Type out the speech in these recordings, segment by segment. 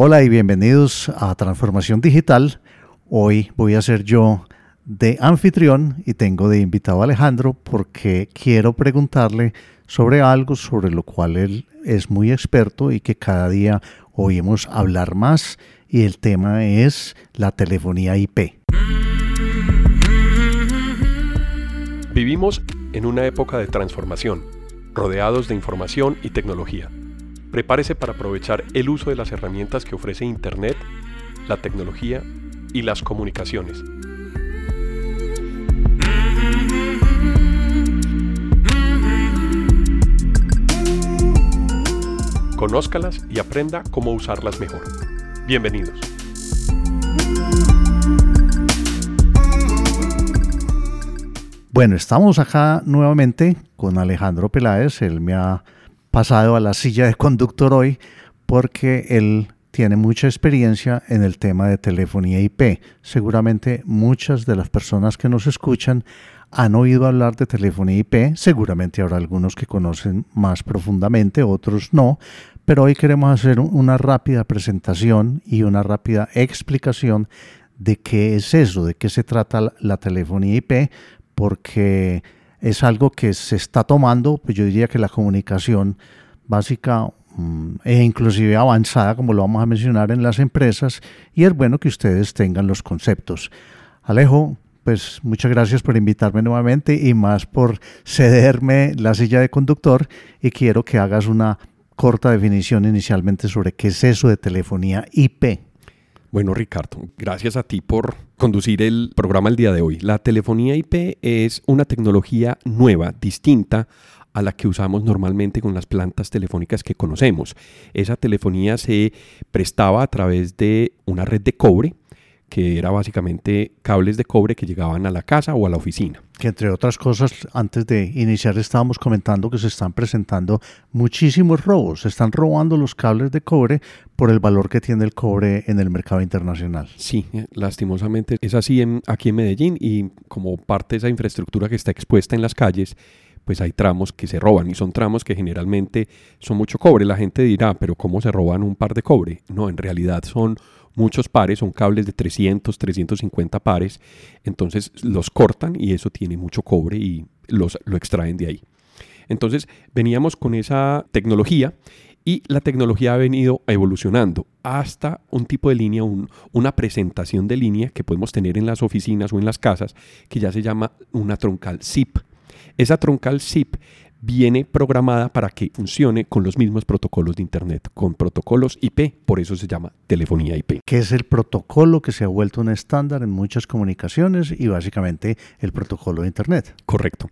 Hola y bienvenidos a Transformación Digital. Hoy voy a ser yo de anfitrión y tengo de invitado a Alejandro porque quiero preguntarle sobre algo sobre lo cual él es muy experto y que cada día oímos hablar más y el tema es la telefonía IP. Vivimos en una época de transformación, rodeados de información y tecnología. Prepárese para aprovechar el uso de las herramientas que ofrece Internet, la tecnología y las comunicaciones. Conózcalas y aprenda cómo usarlas mejor. Bienvenidos. Bueno, estamos acá nuevamente con Alejandro Peláez. Él me ha pasado a la silla de conductor hoy porque él tiene mucha experiencia en el tema de telefonía IP. Seguramente muchas de las personas que nos escuchan han oído hablar de telefonía IP, seguramente habrá algunos que conocen más profundamente, otros no, pero hoy queremos hacer una rápida presentación y una rápida explicación de qué es eso, de qué se trata la telefonía IP, porque es algo que se está tomando, pues yo diría que la comunicación básica mm, e inclusive avanzada, como lo vamos a mencionar en las empresas, y es bueno que ustedes tengan los conceptos. Alejo, pues muchas gracias por invitarme nuevamente y más por cederme la silla de conductor y quiero que hagas una corta definición inicialmente sobre qué es eso de telefonía IP. Bueno, Ricardo, gracias a ti por conducir el programa el día de hoy. La telefonía IP es una tecnología nueva, distinta a la que usamos normalmente con las plantas telefónicas que conocemos. Esa telefonía se prestaba a través de una red de cobre que era básicamente cables de cobre que llegaban a la casa o a la oficina. Que entre otras cosas, antes de iniciar estábamos comentando que se están presentando muchísimos robos, se están robando los cables de cobre por el valor que tiene el cobre en el mercado internacional. Sí, eh, lastimosamente es así en, aquí en Medellín y como parte de esa infraestructura que está expuesta en las calles, pues hay tramos que se roban y son tramos que generalmente son mucho cobre. La gente dirá, pero ¿cómo se roban un par de cobre? No, en realidad son muchos pares, son cables de 300, 350 pares, entonces los cortan y eso tiene mucho cobre y los, lo extraen de ahí. Entonces veníamos con esa tecnología y la tecnología ha venido evolucionando hasta un tipo de línea, una presentación de línea que podemos tener en las oficinas o en las casas que ya se llama una troncal SIP. Esa troncal SIP viene programada para que funcione con los mismos protocolos de Internet, con protocolos IP, por eso se llama telefonía IP. Que es el protocolo que se ha vuelto un estándar en muchas comunicaciones y básicamente el protocolo de Internet. Correcto.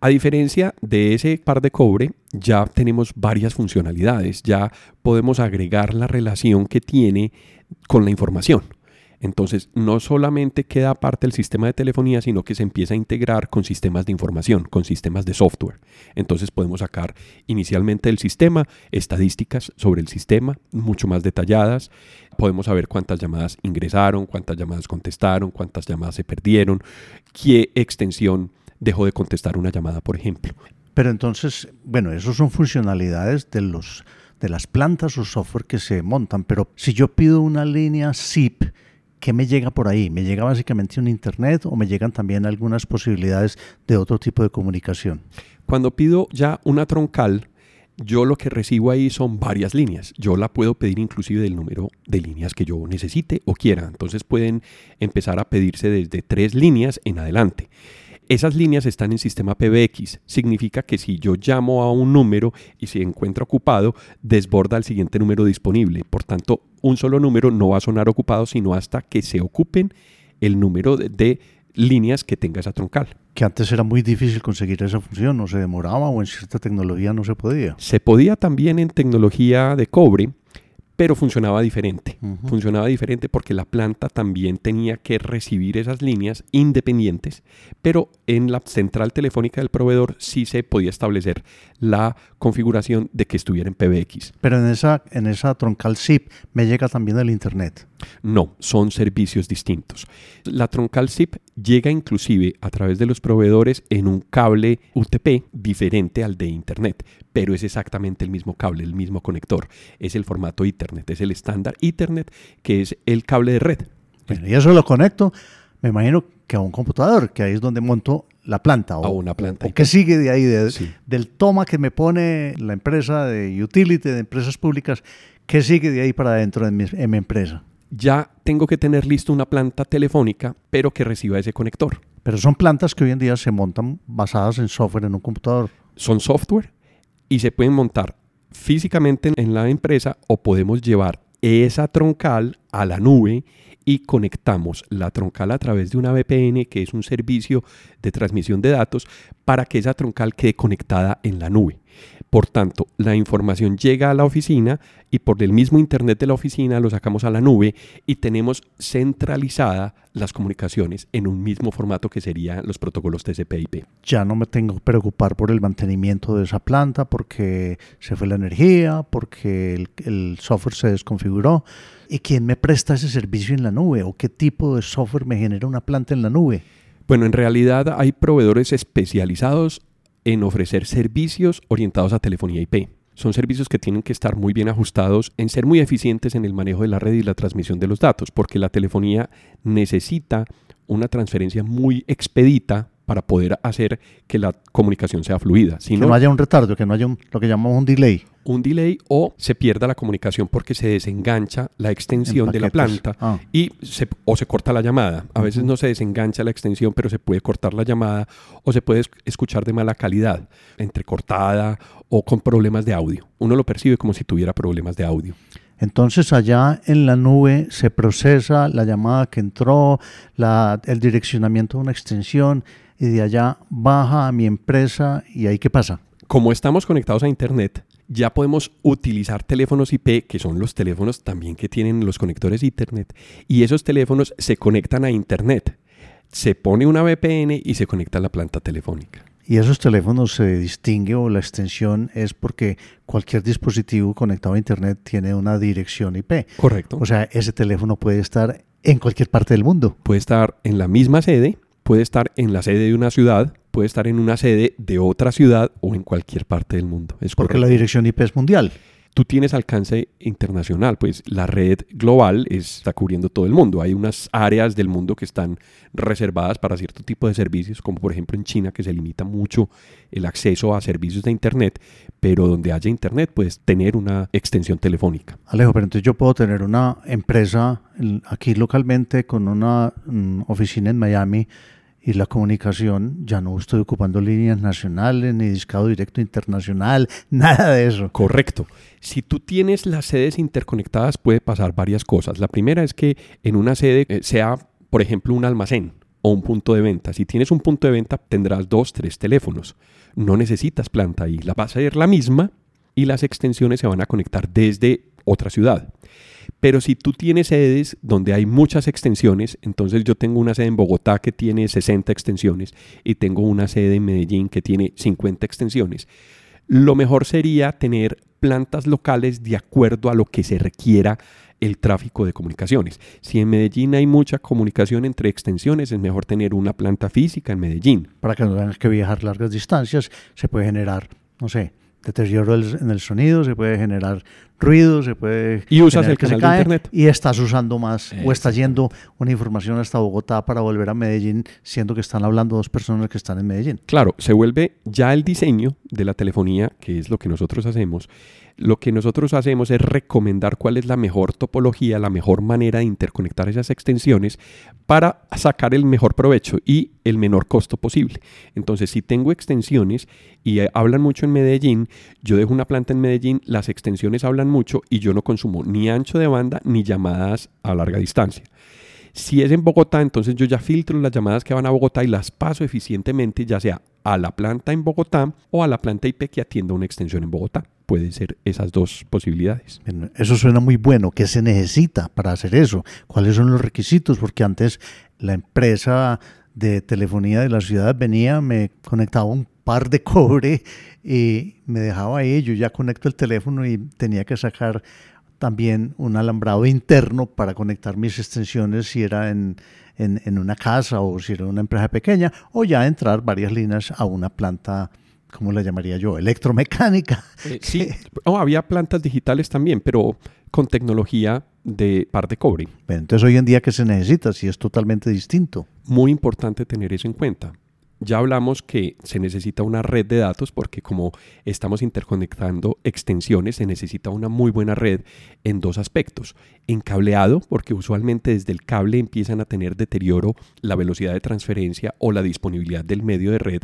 A diferencia de ese par de cobre, ya tenemos varias funcionalidades, ya podemos agregar la relación que tiene con la información. Entonces, no solamente queda parte del sistema de telefonía, sino que se empieza a integrar con sistemas de información, con sistemas de software. Entonces, podemos sacar inicialmente del sistema estadísticas sobre el sistema, mucho más detalladas. Podemos saber cuántas llamadas ingresaron, cuántas llamadas contestaron, cuántas llamadas se perdieron, qué extensión dejó de contestar una llamada, por ejemplo. Pero entonces, bueno, eso son funcionalidades de los de las plantas o software que se montan, pero si yo pido una línea SIP ¿qué me llega por ahí? ¿Me llega básicamente un Internet o me llegan también algunas posibilidades de otro tipo de comunicación? Cuando pido ya una troncal, yo lo que recibo ahí son varias líneas. Yo la puedo pedir inclusive del número de líneas que yo necesite o quiera. Entonces pueden empezar a pedirse desde tres líneas en adelante. Esas líneas están en sistema PBX. Significa que si yo llamo a un número y se encuentra ocupado, desborda el siguiente número disponible. Por tanto, un solo número no va a sonar ocupado sino hasta que se ocupen el número de, líneas que tenga esa troncal. Que antes era muy difícil conseguir esa función, no se demoraba o en cierta tecnología no se podía. Se podía también en tecnología de cobre, pero funcionaba diferente. Funcionaba diferente porque la planta también tenía que recibir esas líneas independientes, pero en la central telefónica del proveedor sí se podía establecer la configuración de que estuviera en PBX. Pero en esa, en esa troncal SIP me llega también el Internet. No, son servicios distintos. La troncal SIP llega inclusive a través de los proveedores en un cable UTP diferente al de Internet, pero es exactamente el mismo cable, el mismo conector. Es el formato Ethernet Ethernet, es el estándar Ethernet, que es el cable de red. Bueno, y eso lo conecto, me imagino que a un computador, que ahí es donde monto la planta. O, a una planta. O, ¿Qué sigue de ahí? Del toma que me pone la empresa de utility, de empresas públicas, ¿qué sigue de ahí para adentro en mi, en mi empresa? Ya tengo que tener listo una planta telefónica, pero que reciba ese conector. Pero son plantas que hoy en día se montan basadas en software en un computador. Son software y se pueden montar físicamente en la empresa o podemos llevar esa troncal a la nube y conectamos la troncal a través de una VPN, que es un servicio de transmisión de datos, para que esa troncal quede conectada en la nube. Por tanto, la información llega a la oficina y por el mismo Internet de la oficina lo sacamos a la nube y tenemos centralizada las comunicaciones en un mismo formato que serían los protocolos TCP/IP. Ya no me tengo que preocupar por el mantenimiento de esa planta porque se fue la energía, porque el, el software se desconfiguró. ¿Y quién me presta ese servicio en la nube? ¿O qué tipo de software me genera una planta en la nube? Bueno, en realidad hay proveedores especializados en ofrecer servicios orientados a telefonía IP. Son servicios que tienen que estar muy bien ajustados en ser muy eficientes en el manejo de la red y la transmisión de los datos, porque la telefonía necesita una transferencia muy expedita para poder hacer que la comunicación sea fluida. Si que no, haya un retardo, que no haya lo que llamamos un delay. Un delay o se pierda la comunicación porque se desengancha la extensión de la planta ah. y se, o se corta la llamada. A veces no se desengancha la extensión, pero se puede cortar la llamada o se puede escuchar de mala calidad, entrecortada o con problemas de audio. Uno lo percibe como si tuviera problemas de audio. Entonces allá en la nube se procesa la llamada que entró, el direccionamiento de una extensión y de allá baja a mi empresa y ahí qué pasa. Como estamos conectados a Internet, ya podemos utilizar teléfonos IP, que son los teléfonos también que tienen los conectores Internet, y esos teléfonos se conectan a Internet. Se pone una VPN y se conecta a la planta telefónica. Y esos teléfonos se distingue o la extensión es porque cualquier dispositivo conectado a Internet tiene una dirección IP. Correcto. O sea, ese teléfono puede estar en cualquier parte del mundo. Puede estar en la misma sede, puede estar en la sede de una ciudad, puede estar en una sede de otra ciudad o en cualquier parte del mundo. Es Porque la dirección IP es mundial. Tú tienes alcance internacional, pues la red global está cubriendo todo el mundo. Hay unas áreas del mundo que están reservadas para cierto tipo de servicios, como por ejemplo en China, que se limita mucho el acceso a servicios de Internet, pero donde haya Internet puedes tener una extensión telefónica. Alejo, pero entonces yo puedo tener una empresa aquí localmente con una mm, oficina en Miami y la comunicación, ya no estoy ocupando líneas nacionales, ni discado directo internacional, nada de eso. Correcto. Si tú tienes las sedes interconectadas puede pasar varias cosas. La primera es que en una sede eh, sea, por ejemplo, un almacén o un punto de venta. Si tienes un punto de venta tendrás dos, tres teléfonos. No necesitas planta ahí. La vas a ser la misma y las extensiones se van a conectar desde otra ciudad. Pero si tú tienes sedes donde hay muchas extensiones, entonces yo tengo una sede en Bogotá que tiene 60 extensiones y tengo una sede en Medellín que tiene 50 extensiones. Lo mejor sería tener plantas locales de acuerdo a lo que se requiera el tráfico de comunicaciones. Si en Medellín hay mucha comunicación entre extensiones, es mejor tener una planta física en Medellín. Para que no tengas que viajar largas distancias, se puede generar, no sé, deterioro en el sonido, se puede generar ruido, se puede... Y usas el canal de internet. Y estás usando más, o estás yendo una información hasta Bogotá para volver a Medellín, siendo que están hablando dos personas que están en Medellín. Claro, se vuelve ya el diseño de la telefonía, que es lo que nosotros hacemos, lo que nosotros hacemos es recomendar cuál es la mejor topología, la mejor manera de interconectar esas extensiones para sacar el mejor provecho y el menor costo posible. Entonces, si tengo extensiones y eh, hablan mucho en Medellín, yo dejo una planta en Medellín, las extensiones hablan mucho y yo no consumo ni ancho de banda ni llamadas a larga distancia. Si es en Bogotá, entonces yo ya filtro las llamadas que van a Bogotá y las paso eficientemente, ya sea a la planta en Bogotá o a la planta IP que atienda una extensión en Bogotá. Pueden ser esas dos posibilidades. Eso suena muy bueno. ¿Qué se necesita para hacer eso? ¿Cuáles son los requisitos? Porque antes la empresa de telefonía de la ciudad venía, me conectaba un par de cobre y me dejaba ahí. Yo ya conecto el teléfono y tenía que sacar también un alambrado interno para conectar mis extensiones si era en, en, una casa o si era una empresa pequeña, o ya entrar varias líneas a una planta, ¿cómo la llamaría yo? Electromecánica. Eh, sí, oh, había plantas digitales también, pero con tecnología de par de cobre. Entonces hoy en día, ¿qué se necesita si es totalmente distinto? Muy importante tener eso en cuenta. Ya hablamos que se necesita una red de datos porque como estamos interconectando extensiones, se necesita una muy buena red en dos aspectos. En cableado, porque usualmente desde el cable empiezan a tener deterioro la velocidad de transferencia o la disponibilidad del medio de red.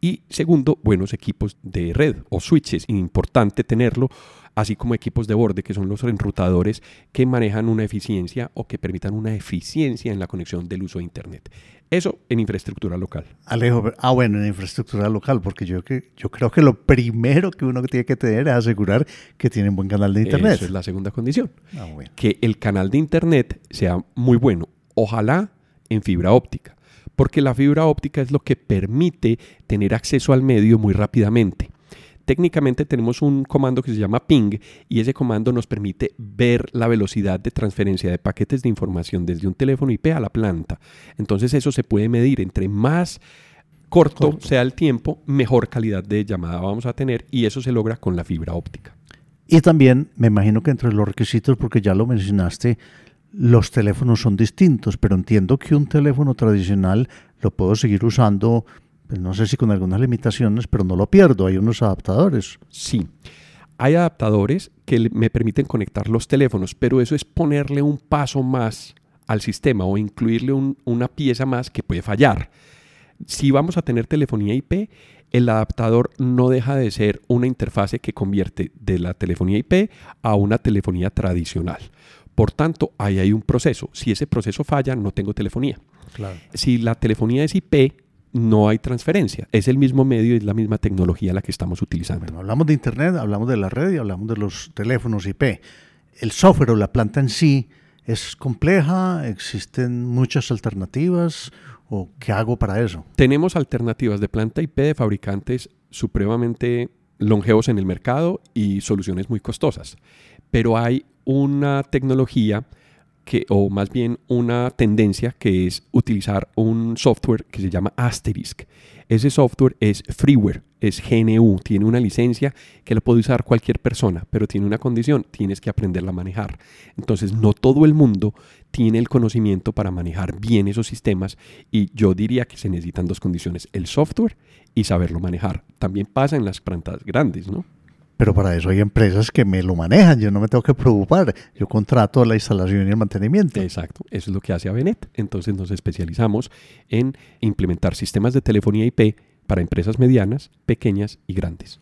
Y segundo, buenos equipos de red o switches. Importante tenerlo así como equipos de borde, que son los enrutadores que manejan una eficiencia o que permitan una eficiencia en la conexión del uso de Internet. Eso en infraestructura local. Alejo, ah bueno, en infraestructura local, porque yo, que, yo creo que lo primero que uno tiene que tener es asegurar que tiene un buen canal de Internet. Esa es la segunda condición. Ah, que el canal de Internet sea muy bueno. Ojalá en fibra óptica, porque la fibra óptica es lo que permite tener acceso al medio muy rápidamente. Técnicamente tenemos un comando que se llama ping y ese comando nos permite ver la velocidad de transferencia de paquetes de información desde un teléfono IP a la planta. Entonces eso se puede medir entre más corto, sea el tiempo, mejor calidad de llamada vamos a tener y eso se logra con la fibra óptica. Y también me imagino que entre los requisitos, porque ya lo mencionaste, los teléfonos son distintos, pero entiendo que un teléfono tradicional lo puedo seguir usando no sé si con algunas limitaciones, pero no lo pierdo, hay unos adaptadores. Sí, hay adaptadores que me permiten conectar los teléfonos, pero eso es ponerle un paso más al sistema o incluirle una pieza más que puede fallar. Si vamos a tener telefonía IP, el adaptador no deja de ser una interfase que convierte de la telefonía IP a una telefonía tradicional. Por tanto, ahí hay un proceso. Si ese proceso falla, no tengo telefonía. Si la telefonía es IP, no hay transferencia. Es el mismo medio, es la misma tecnología la que estamos utilizando. Bueno, hablamos de Internet, hablamos de la red y hablamos de los teléfonos IP. El software o la planta en sí es compleja, existen muchas alternativas o qué hago para eso. Tenemos alternativas de planta IP de fabricantes supremamente longevos en el mercado y soluciones muy costosas. Pero hay una tecnología que, o más bien una tendencia que es utilizar un software que se llama Asterisk. Ese software es freeware, es GNU, tiene una licencia que lo puede usar cualquier persona, pero tiene una condición, tienes que aprenderla a manejar. Entonces, no todo el mundo tiene el conocimiento para manejar bien esos sistemas y yo diría que se necesitan dos condiciones, el software y saberlo manejar. También pasa en las plantas grandes, ¿no? Pero para eso hay empresas que me lo manejan, yo no me tengo que preocupar, yo contrato la instalación y el mantenimiento. Exacto, eso es lo que hace Avenet. Entonces nos especializamos en implementar sistemas de telefonía IP para empresas medianas, pequeñas y grandes.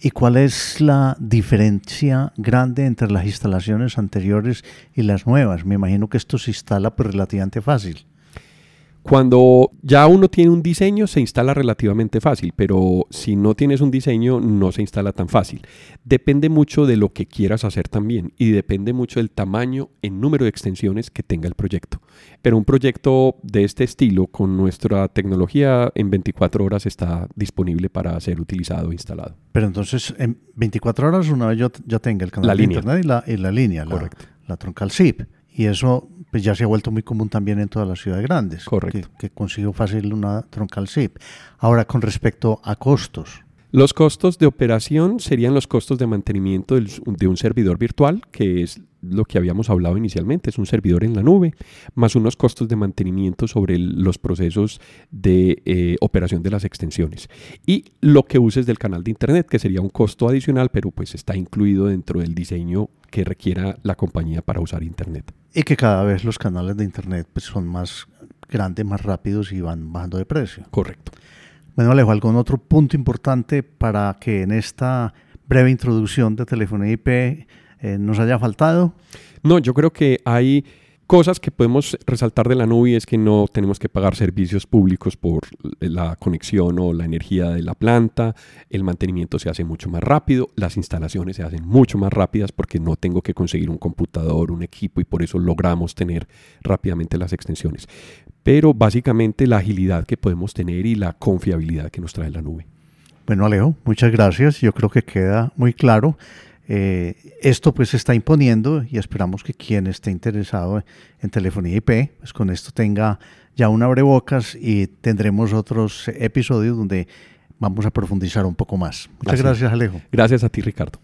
¿Y cuál es la diferencia grande entre las instalaciones anteriores y las nuevas? Me imagino que esto se instala pues, relativamente fácil. Cuando ya uno tiene un diseño se instala relativamente fácil, pero si no tienes un diseño no se instala tan fácil. Depende mucho de lo que quieras hacer también y depende mucho del tamaño en número de extensiones que tenga el proyecto. Pero un proyecto de este estilo con nuestra tecnología en 24 horas está disponible para ser utilizado e instalado. Pero entonces en 24 horas una vez yo ya tenga el canal de internet y la, y la línea, la, la troncal SIP. Y eso pues ya se ha vuelto muy común también en todas las ciudades grandes. Correcto. Que, consigo fácil una troncal SIP. Ahora, con respecto a costos. Los costos de operación serían los costos de mantenimiento de un servidor virtual, que es lo que habíamos hablado inicialmente, es un servidor en la nube, más unos costos de mantenimiento sobre los procesos de eh, operación de las extensiones. Y lo que uses del canal de Internet, que sería un costo adicional, pero pues está incluido dentro del diseño que requiera la compañía para usar Internet. Y que cada vez los canales de Internet pues, son más grandes, más rápidos y van bajando de precio. Correcto. Bueno, Alejo, ¿algún otro punto importante para que en esta breve introducción de telefonía IP eh, nos haya faltado? No, yo creo que hay cosas que podemos resaltar de la nube es que no tenemos que pagar servicios públicos por la conexión o la energía de la planta, el mantenimiento se hace mucho más rápido, las instalaciones se hacen mucho más rápidas porque no tengo que conseguir un computador, un equipo y por eso logramos tener rápidamente las extensiones. Pero básicamente la agilidad que podemos tener y la confiabilidad que nos trae la nube. Bueno, Alejo, muchas gracias. Yo creo que queda muy claro. Eh, esto pues se está imponiendo y esperamos que quien esté interesado en telefonía IP, pues con esto tenga ya un abrebocas y tendremos otros episodios donde vamos a profundizar un poco más. Muchas gracias, Alejo. Gracias a ti, Ricardo.